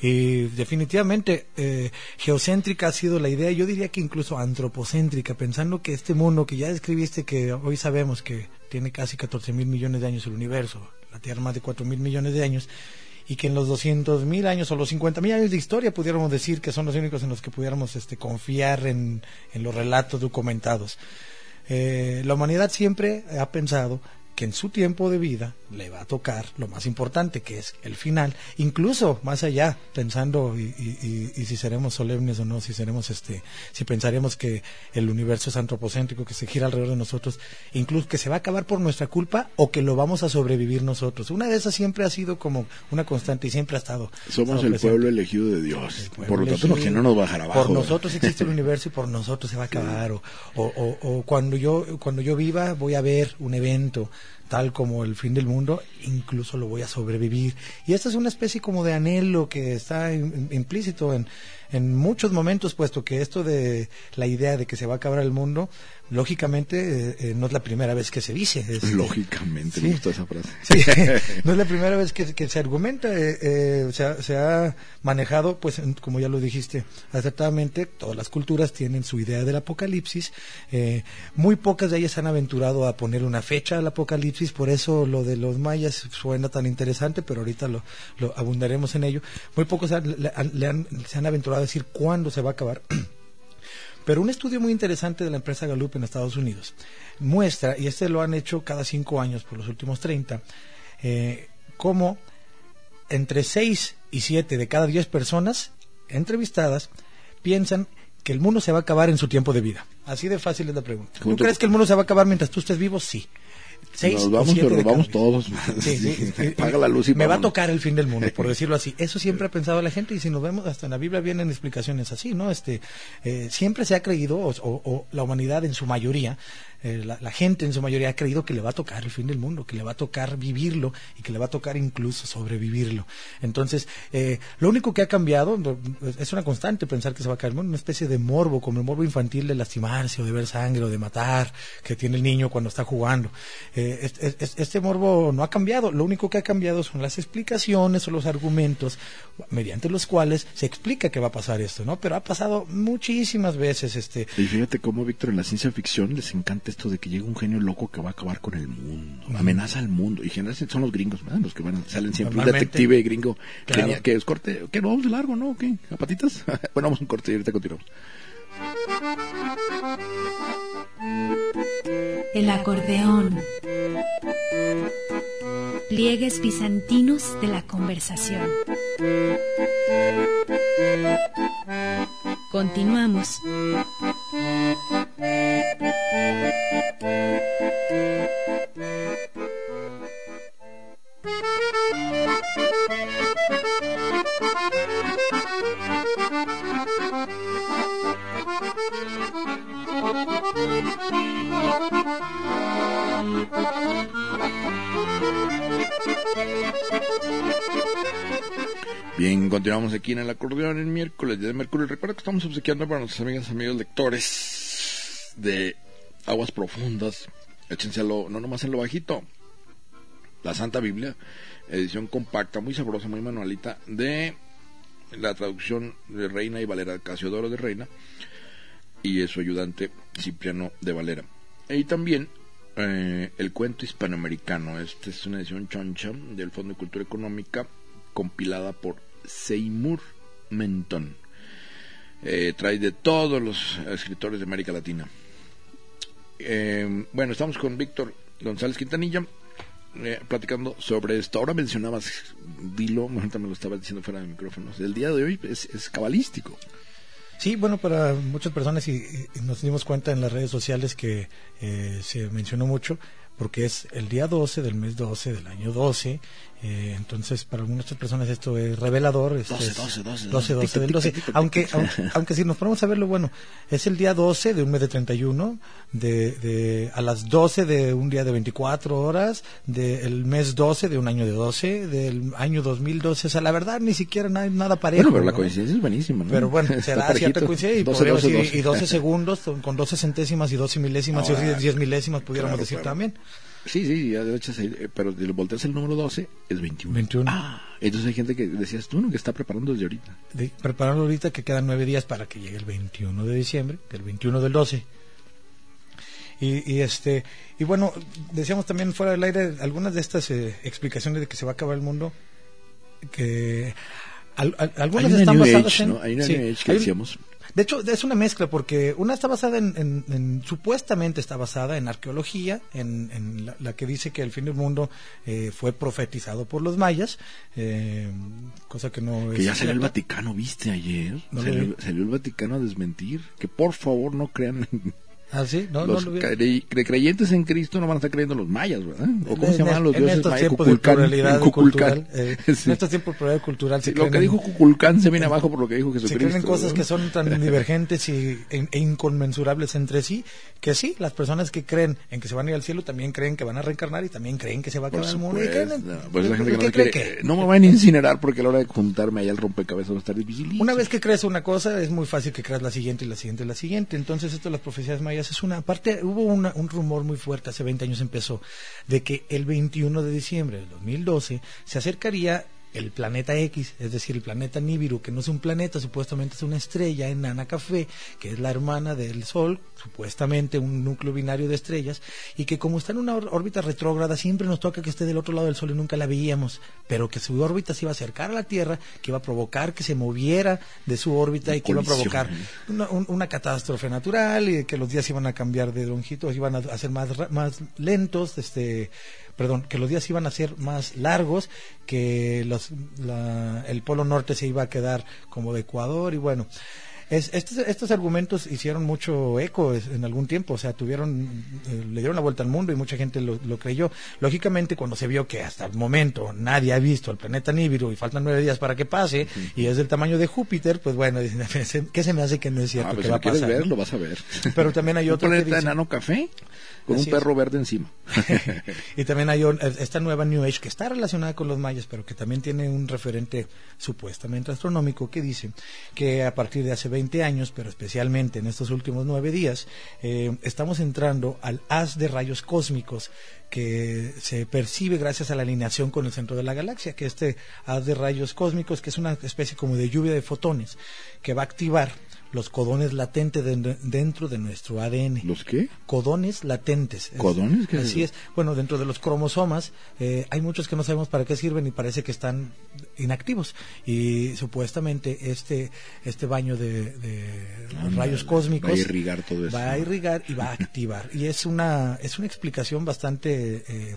Y definitivamente eh, geocéntrica ha sido la idea, yo diría que incluso antropocéntrica, pensando que este mundo que ya describiste, que hoy sabemos que tiene casi 14 mil millones de años el universo, la Tierra más de 4 mil millones de años, y que en los 200 mil años o los 50 mil años de historia pudiéramos decir que son los únicos en los que pudiéramos este, confiar en los relatos documentados. Eh, la humanidad siempre ha pensado que en su tiempo de vida le va a tocar lo más importante, que es el final, incluso más allá, pensando y, y- y- y si seremos solemnes o no, si seremos este, si pensaremos que el universo es antropocéntrico, que se gira alrededor de nosotros, incluso que se va a acabar por nuestra culpa o que lo vamos a sobrevivir nosotros. Una de esas siempre ha sido como una constante y siempre ha estado. Somos estado el pueblo elegido de Dios. El Por lo tanto, elegido. que no nos bajará abajo. Por nosotros existe el universo y por nosotros se va a acabar. O, o, o- o cuando yo cuando yo viva voy a ver un evento tal como el fin del mundo, incluso lo voy a sobrevivir. Y esta es una especie como de anhelo que está im- implícito en, en muchos momentos, puesto que esto de la idea de que se va a acabar el mundo, lógicamente eh, eh, no es la primera vez que se dice. Es- Lógicamente, Sí. me gusta esa frase. Sí, no es la primera vez que, que se argumenta, eh, eh, se, ha, se ha manejado, pues como ya lo dijiste acertadamente, todas las culturas tienen su idea del apocalipsis, eh, muy pocas de ellas se han aventurado a poner una fecha al apocalipsis, por eso lo de los mayas suena tan interesante, pero ahorita lo, lo abundaremos en ello. Muy pocos han- le han- le han- se han aventurado a decir cuándo se va a acabar. Pero un estudio muy interesante de la empresa Gallup en Estados Unidos muestra, y este lo han hecho cada cinco años por los últimos 30, eh, cómo entre 6 y 7 de cada 10 personas entrevistadas piensan que el mundo se va a acabar en su tiempo de vida. Así de fácil es la pregunta. ¿Tú crees que el mundo se va a acabar mientras tú estés vivo? Sí. Seis Nos vamos, pero nos todos. Sí, sí, sí. Paga la luz y Me va a tocar el fin del mundo, por decirlo así. Eso siempre ha pensado la gente y si nos vemos, hasta en la Biblia vienen explicaciones así, ¿no? Este, eh, siempre se ha creído, o, o- o la humanidad en su mayoría, eh, la, gente en su mayoría ha creído que le va a tocar el fin del mundo, que le va a tocar vivirlo y que le va a tocar incluso sobrevivirlo. Entonces, eh, lo único que ha cambiado, es una constante pensar que se va a caer el mundo, una especie de morbo, como el morbo infantil de lastimarse o de ver sangre o de matar que tiene el niño cuando está jugando. Eh, es- es- es- este morbo no ha cambiado, lo único que ha cambiado son las explicaciones o los argumentos mediante los cuales se explica que va a pasar esto, ¿no? Pero ha pasado muchísimas veces este Y fíjate cómo, Víctor, en la ciencia ficción les encanta esto de que llega un genio loco que va a acabar con el mundo, amenaza al mundo. Y generalmente son los gringos, ¿verdad? Los que van, salen siempre. Un detective gringo Claro. que es corte. ¿Qué? ¿No vamos de largo, no? ¿Qué? ¿A patitas? bueno, vamos a un corte y ahorita continuamos. El acordeón. Pliegues bizantinos de la conversación. Continuamos. Bien, continuamos aquí en el acordeón el miércoles, día de Mercurio. Recuerda que estamos obsequiando para nuestras amigas, amigos lectores de aguas profundas. Échenselo, no nomás en lo bajito. La Santa Biblia, edición compacta, muy sabrosa, muy manualita, de la traducción de Reina y Valera, Casiodoro de Reina, y su ayudante Cipriano de Valera. Y también eh, El cuento hispanoamericano. Esta es una edición choncha del Fondo de Cultura Económica compilada por Seymour Menton. Eh, trae de todos los escritores de América Latina. Eh, bueno, estamos con Víctor González Quintanilla eh, platicando sobre esto. Ahora mencionabas, dilo, ahorita me lo estaba diciendo fuera de micrófonos. El día de hoy es, es cabalístico. Sí, bueno, para muchas personas y, y nos dimos cuenta en las redes sociales que eh, se mencionó mucho porque es el día 12 del mes 12 del año 12. Eh, entonces, para algunas personas esto es revelador. Este 12, es 12, 12, 12, 12 del tic, 12. tic, tic, Aunque, aunque, aunque si nos ponemos a verlo, bueno, es el día 12 de un mes de 31, de, de, a las 12 de un día de 24 horas, del mes 12 de un año de 12, del año 2012. O sea, la verdad, ni siquiera nada, nada parejo. Bueno, pero la ¿no? coincidencia es buenísima, ¿no? Pero bueno, Está se da parejito. cierta coincidencia y 12, podríamos 12, decir, 12. y 12 segundos con 12 centésimas y 12 milésimas Ahora, y 10 milésimas pudiéramos claro, decir claro. también. Sí, sí, ya de hecho, eh, pero si lo volteas el número 12, es 21. 21. Ah, entonces hay gente que decías tú, ¿no? Que está preparando desde ahorita. De, prepararlo ahorita que quedan nueve días para que llegue el 21 de diciembre, que el 21 del 12. Y, y este y bueno, decíamos también fuera del aire algunas de estas eh, explicaciones de que se va a acabar el mundo que al- al- algunas Hay una están basadas en ¿no? Hay una sí, que decíamos. De hecho, es una mezcla porque una está basada en, en- en- supuestamente está basada en arqueología, en, en la, la que dice que el fin del mundo eh, fue profetizado por los mayas, eh, cosa que no Que es ya salió el. Vaticano, ¿viste ayer? No salió, vi. salió el Vaticano a desmentir. Que por favor no crean. en- Ah, sí, no, los no lo creyentes en Cristo no van a estar creyendo los mayas, ¿verdad? ¿O cómo En- se llamaban los en dioses estos mayas? tiempos de Cuculcán, pluralidad Cuculcán. cultural, eh, Sí. en estos tiempos de pluralidad cultural Sí, se lo que creen en- dijo Cuculcán se viene abajo por lo que dijo se Jesucristo. creen en cosas ¿no? que son tan divergentes y, e, e inconmensurables entre sí, que sí, las personas que creen en que se van a ir al cielo también creen que van a reencarnar y también creen que se va a acabar el mundo. y creen en- supuesto. Pues la gente que ¿qué no cree que? no me van a incinerar porque a la hora de juntarme allá el rompecabezas va a estar difícil. Una vez que crees una cosa, es muy fácil que creas la siguiente y la siguiente y la siguiente. Entonces, esto de las profecías mayas es una parte. Hubo una- un rumor muy fuerte, hace 20 años empezó, de que el 21 de diciembre del 2012 se acercaría el planeta X, es decir, el planeta Nibiru, que no es un planeta, supuestamente es una estrella enana café, que es la hermana del Sol, supuestamente un núcleo binario de estrellas, y que como está en una órbita retrógrada, siempre nos toca que esté del otro lado del Sol y nunca la veíamos, pero que su órbita se iba a acercar a la Tierra, que iba a provocar que se moviera de su órbita y que iba a provocar ¿eh? una, un- una catástrofe natural y que los días iban a cambiar de longitud, iban a, a ser más, más lentos, este, perdón, que los días iban a ser más largos, que los, la- el polo norte se iba a quedar como de Ecuador y bueno. Es, estos, estos argumentos hicieron mucho eco en algún tiempo, o sea, tuvieron, eh, le dieron la vuelta al mundo y mucha gente lo, lo creyó. Lógicamente, cuando se vio que hasta el momento nadie ha visto el planeta Nibiru y faltan nueve días para que pase y es del tamaño de Júpiter, pues bueno, ¿qué se me hace que no es cierto Ah, pues que si va lo quieres pasar? ver, ¿no? lo vas a ver. Pero también hay otro planeta enano café con Así un es. perro verde encima. y también hay esta nueva New Age que está relacionada con los mayas, pero que también tiene un referente supuestamente astronómico que dice que a partir de hace 20 años, pero especialmente en estos últimos nueve días, eh, estamos entrando al haz de rayos cósmicos que se percibe gracias a la alineación con el centro de la galaxia, que este haz de rayos cósmicos, que es una especie como de lluvia de fotones, que va a activar los codones latentes de- dentro de nuestro ADN ¿Los qué? codones latentes. Es- ¿Codones? ¿Qué Así es. Bueno, dentro de los cromosomas eh, hay muchos que no sabemos para qué sirven y parece que están inactivos. Y supuestamente este este baño de, rayos cósmicos va a irrigar todo eso. va a irrigar y va a activar. y es una es una explicación bastante eh,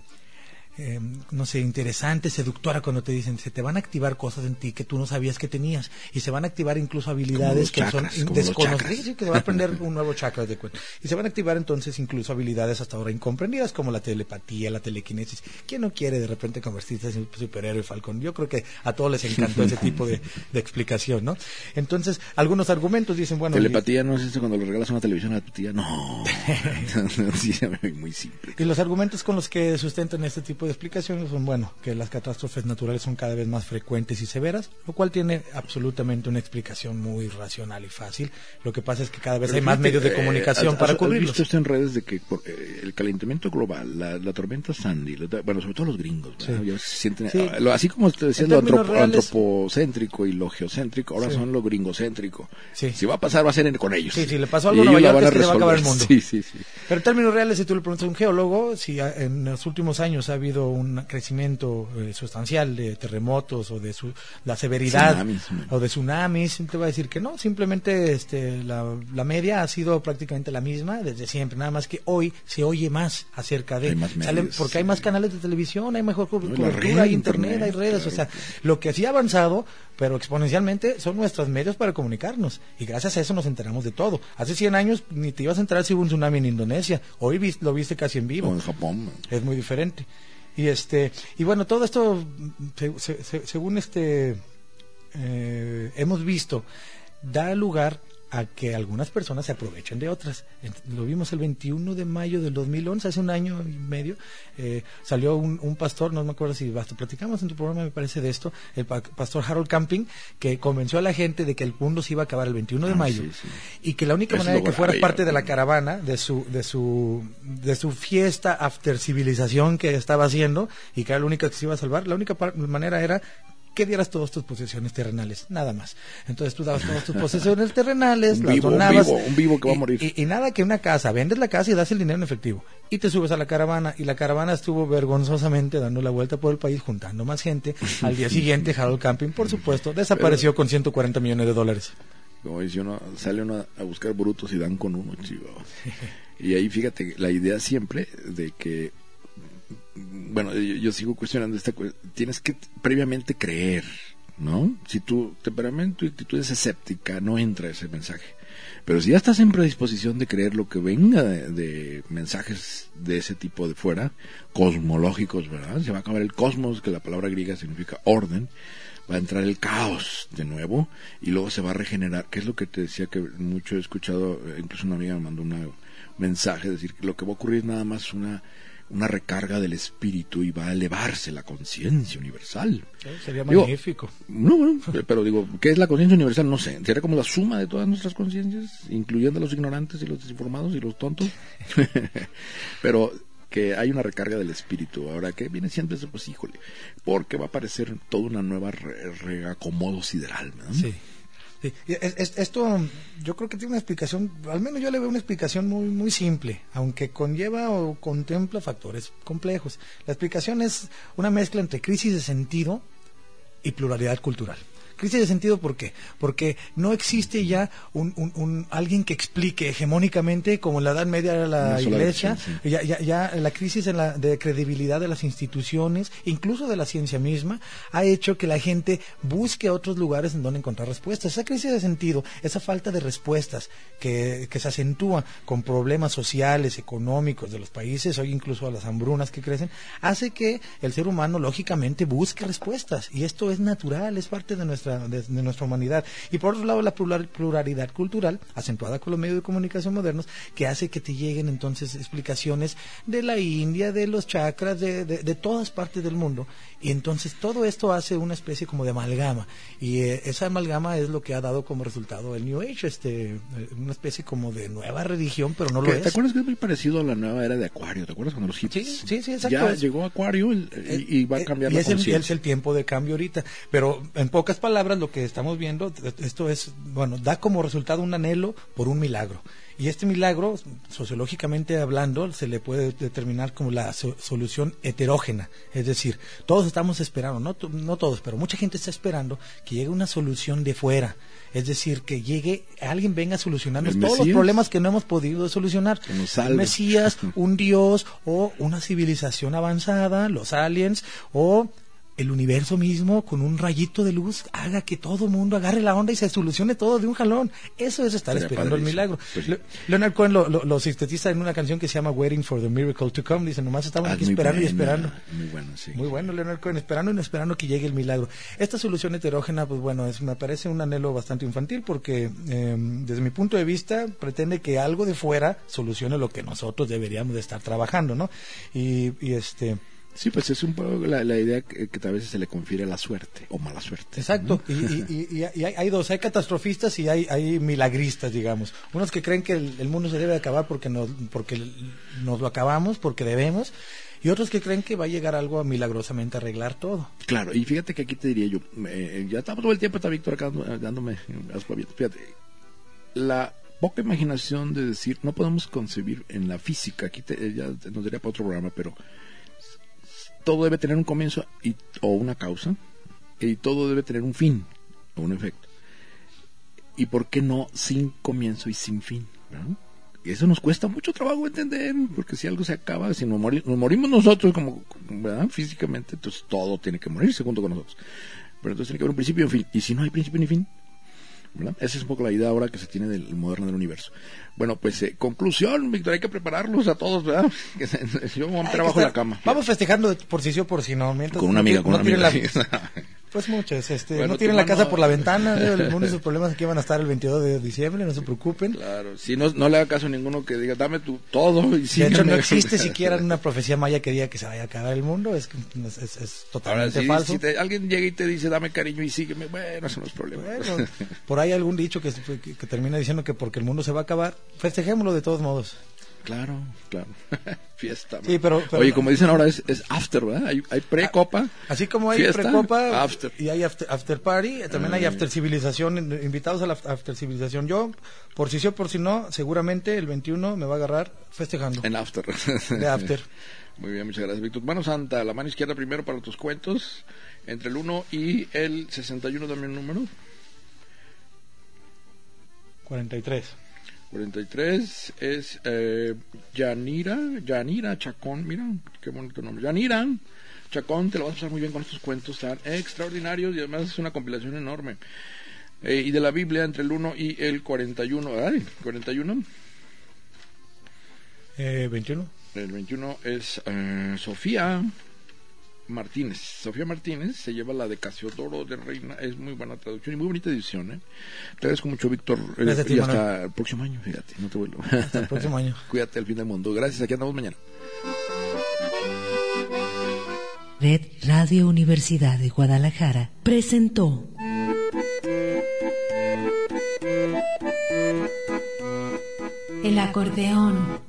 eh, no sé, interesante, seductora cuando te dicen, se te van a activar cosas en ti que tú no sabías que tenías y se van a activar incluso habilidades que chakras, son desconocidas. Sí, que se va a aprender un nuevo chakra de cuenta. Y se van a activar entonces incluso habilidades hasta ahora incomprendidas como la telepatía, la telequinesis. ¿Quién no quiere de repente convertirse en un superhéroe Falcón? Yo creo que a todos les encantó ese tipo de, de explicación, ¿no? Entonces, algunos argumentos dicen, bueno, Telepatía no es eso cuando le regalas una televisión a tu tía. No. sí, muy simple. Y los argumentos con los que sustentan este tipo de explicaciones son, bueno, que las catástrofes naturales son cada vez más frecuentes y severas, lo cual tiene absolutamente una explicación muy racional y fácil. Lo que pasa es que cada vez hay más medios de comunicación para cubrirlos. visto esto en redes de que por, eh, el calentamiento global, la, la tormenta Sandy, la- bueno, sobre todo los gringos, ¿verdad? Ya se sienten, Sí. ah, lo- así como usted decía lo antropo- reales- antropocéntrico y lo geocéntrico, ahora Sí. son lo gringocéntrico. Si va a pasar, va a ser en- con ellos. Sí, si le pasó algo a Nueva York va a acabar el mundo. Pero en términos reales, si tú le preguntas a un geólogo, si en los últimos años ha habido un crecimiento eh, sustancial de terremotos o de su, la severidad o de tsunamis, te va a decir que no, simplemente este, la, la media ha sido prácticamente la misma desde siempre, nada más que hoy se oye más acerca de... Hay más sale- medios, porque hay más canales de televisión, hay mejor No, cobertura, red, hay internet, internet, hay redes, claro, o sea, lo que sí ha avanzado, pero exponencialmente, son nuestros medios para comunicarnos. Y gracias a eso nos enteramos de todo. Hace 100 años ni te ibas a enterar si hubo un tsunami en Indonesia. Hoy lo viste casi en vivo. O en Japón. Es muy diferente. Y este y bueno, todo esto, se- se- se- según este eh, hemos visto, da lugar a que algunas personas se aprovechen de otras. Lo vimos el 21 de mayo del 2011, hace un año y medio, eh, salió un, un pastor, no me acuerdo si hasta platicamos en tu programa, me parece, de esto, el pa- pastor Harold Camping, que convenció a la gente de que el mundo se iba a acabar el 21 de Ah, mayo sí, sí. y que la única Es manera de que grave, parte de la caravana, de su, de su, de su fiesta after civilización que estaba haciendo y que era la única que se iba a salvar, la única manera era que dieras todas tus posesiones terrenales, nada más. Entonces tú dabas todas tus posesiones terrenales, Un las vivo, un donabas. vivo, un vivo que va a y- morir. Y, y nada que una casa, vendes la casa y das el dinero en efectivo. Y te subes a la caravana y la caravana estuvo vergonzosamente dando la vuelta por el país juntando más gente. Al día siguiente Harold Camping, por supuesto, desapareció con 140 millones de dólares. Como dice uno, sale uno a buscar brutos y dan con uno, chivo. Y ahí fíjate, la idea siempre de que, bueno, yo, yo sigo cuestionando esta cu- tienes que previamente creer, ¿no? Si tu temperamento y actitud es escéptica, no entra ese mensaje. Pero si ya estás en predisposición de creer lo que venga de, de mensajes de ese tipo de fuera, cosmológicos, ¿verdad? Se va a acabar el cosmos, que la palabra griega significa orden, va a entrar el caos de nuevo y luego se va a regenerar, que es lo que te decía que mucho he escuchado, eh, incluso una amiga me mandó un mensaje, decir que lo que va a ocurrir es nada más una, una recarga del espíritu y va a elevarse la conciencia universal. Sería Digo, magnífico. No, bueno, pero digo, ¿qué es la conciencia universal? No sé, ¿sería como la suma de todas nuestras conciencias, incluyendo a los ignorantes y los desinformados y los tontos? pero que hay una recarga del espíritu. Ahora, que viene siendo eso? Pues híjole, porque va a aparecer toda una nueva re- reacomodo sideral, ¿no? Sí. Sí. Esto yo creo que tiene una explicación, al menos yo le veo una explicación muy muy simple, aunque conlleva o contempla factores complejos. La explicación es una mezcla entre crisis de sentido y pluralidad cultural. Crisis de sentido, ¿por qué? Porque no existe ya un, un- un- alguien que explique hegemónicamente, como en la Edad Media era la Iglesia, ya, ya, ya la crisis en la, de credibilidad de las instituciones, incluso de la ciencia misma, ha hecho que la gente busque otros lugares en donde encontrar respuestas. Esa crisis de sentido, esa falta de respuestas que, que se acentúa con problemas sociales, económicos de los países, hoy incluso a las hambrunas que crecen, hace que el ser humano lógicamente busque respuestas. Y esto es natural, es parte de nuestra, de, de nuestra humanidad. Y por otro lado, la plural- pluralidad cultural, acentuada con los medios de comunicación modernos, que hace que te lleguen entonces explicaciones de la India, de los chakras, de, de- de todas partes del mundo. Y entonces todo esto hace una especie como de amalgama. Y eh, esa amalgama es lo que ha dado como resultado el New Age, este, eh, una especie como de nueva religión, pero no lo es. ¿Te acuerdas que es muy parecido a la nueva era de Acuario? ¿Te acuerdas cuando los hippies? Sí, sí, sí, exacto. Ya Es- llegó Acuario y, y va a Eh, cambiar y la es el, es el tiempo de cambio ahorita. Pero en pocas palabras, lo que estamos viendo, esto es, bueno, da como resultado un anhelo por un milagro. Y este milagro, sociológicamente hablando, se le puede determinar como la so- solución heterógena. Es decir, todos estamos esperando, no, no todos, pero mucha gente está esperando que llegue una solución de fuera. Es decir, que llegue, alguien venga El todos los problemas que no hemos podido solucionar. Un Mesías, un Dios o una civilización avanzada, los aliens o el universo mismo con un rayito de luz haga que todo el mundo agarre la onda y se solucione todo de un jalón. Eso es estar Sería esperando el milagro. Pues. Le- Leonard Cohen lo, lo- lo sintetiza en una canción que se llama Waiting for the Miracle to Come. Dice, nomás estamos Ah, aquí esperando y esperando. Muy bueno, sí. Muy bueno, Leonard Cohen, esperando y esperando que llegue el milagro. Esta solución heterógena, pues bueno, es, me parece un anhelo bastante infantil porque eh, desde mi punto de vista pretende que algo de fuera solucione lo que nosotros deberíamos de estar trabajando, ¿no? Y, y este Sí, pues es un poco la, la idea que, que a veces se le confiere la suerte o mala suerte. Exacto, y, y- y- y hay, dos, hay catastrofistas y hay, hay milagristas, digamos. Unos que creen que el, el mundo se debe acabar porque nos, porque nos lo acabamos, porque debemos, y otros que creen que va a llegar algo a milagrosamente arreglar todo. Claro, y fíjate que aquí te diría yo, eh, ya estamos todo el tiempo, está Víctor acá dando- dándome aspavientos. Fíjate, la poca imaginación de decir, no podemos concebir en la física, aquí te- eh, ya nos diría para otro programa, pero todo debe tener un comienzo y, o una causa, y todo debe tener un fin o un efecto. ¿Y por qué no sin comienzo y sin fin? ¿verdad? Y eso nos cuesta mucho trabajo entender, porque si algo se acaba, si nos, mori- nos morimos nosotros como físicamente, entonces todo tiene que morirse junto con nosotros. Pero entonces tiene que haber un principio y un fin. Y si no hay principio ni fin, ¿verdad? Esa es un poco la idea ahora que se tiene del moderno del universo. Bueno, pues eh, conclusión, Víctor, hay que prepararlos a todos, ¿verdad? Yo me voy a meter abajo de la cama. Vamos festejando por si sí o por si no. Mientras Con una no amiga, ti- con no una amiga. la- Pues muchos, este, Bueno, no tienen tu la casa por la ventana, ¿no? el mundo y sus problemas aquí van a estar el 22 de diciembre, no se preocupen. Claro, si no, no le haga caso a ninguno que diga, dame tu todo y de hecho, no existe siquiera una profecía maya que diga que se vaya a acabar el mundo, es, es, es- Ahora, totalmente si, falso. si te- alguien llega y te dice, dame cariño y sígueme, bueno, eso no es problema. Bueno, por ahí algún dicho que, que, que termina diciendo que porque el mundo se va a acabar, festejémoslo de todos modos. Claro, claro. Fiesta. Sí, pero- pero- Oye, como dicen ahora, es, es after, ¿verdad? Hay, hay pre-copa. Así como hay precopa y hay after, after party, también hay after civilización, in- invitados a la after civilización. Yo, por si sí o por si no, seguramente el 21 me va a agarrar festejando. En after. De after. Muy bien, muchas gracias, Víctor. Mano Santa, la mano izquierda primero para tus cuentos. Entre el 1 y el 61 también un número. 43. 43 es eh, Yanira, Yanira Chacón, mira, qué bonito nombre. Yanira Chacón, te lo vas a pasar muy bien con estos cuentos tan extraordinarios y además es una compilación enorme. Eh, y de la Biblia entre el 1 y el 41, ay, 41, Eh, 21. el 21 es eh, Sofía Martínez. Sofía Martínez se lleva la de Casiodoro de Reina, es muy buena traducción y muy bonita edición, ¿eh? Te agradezco mucho, Víctor, eh, Gracias ti, y hasta Manuel. el próximo año, fíjate, no te vuelvo. Hasta el próximo año. Cuídate al fin del mundo. Gracias, aquí andamos mañana. Red Radio Universidad de Guadalajara presentó El acordeón.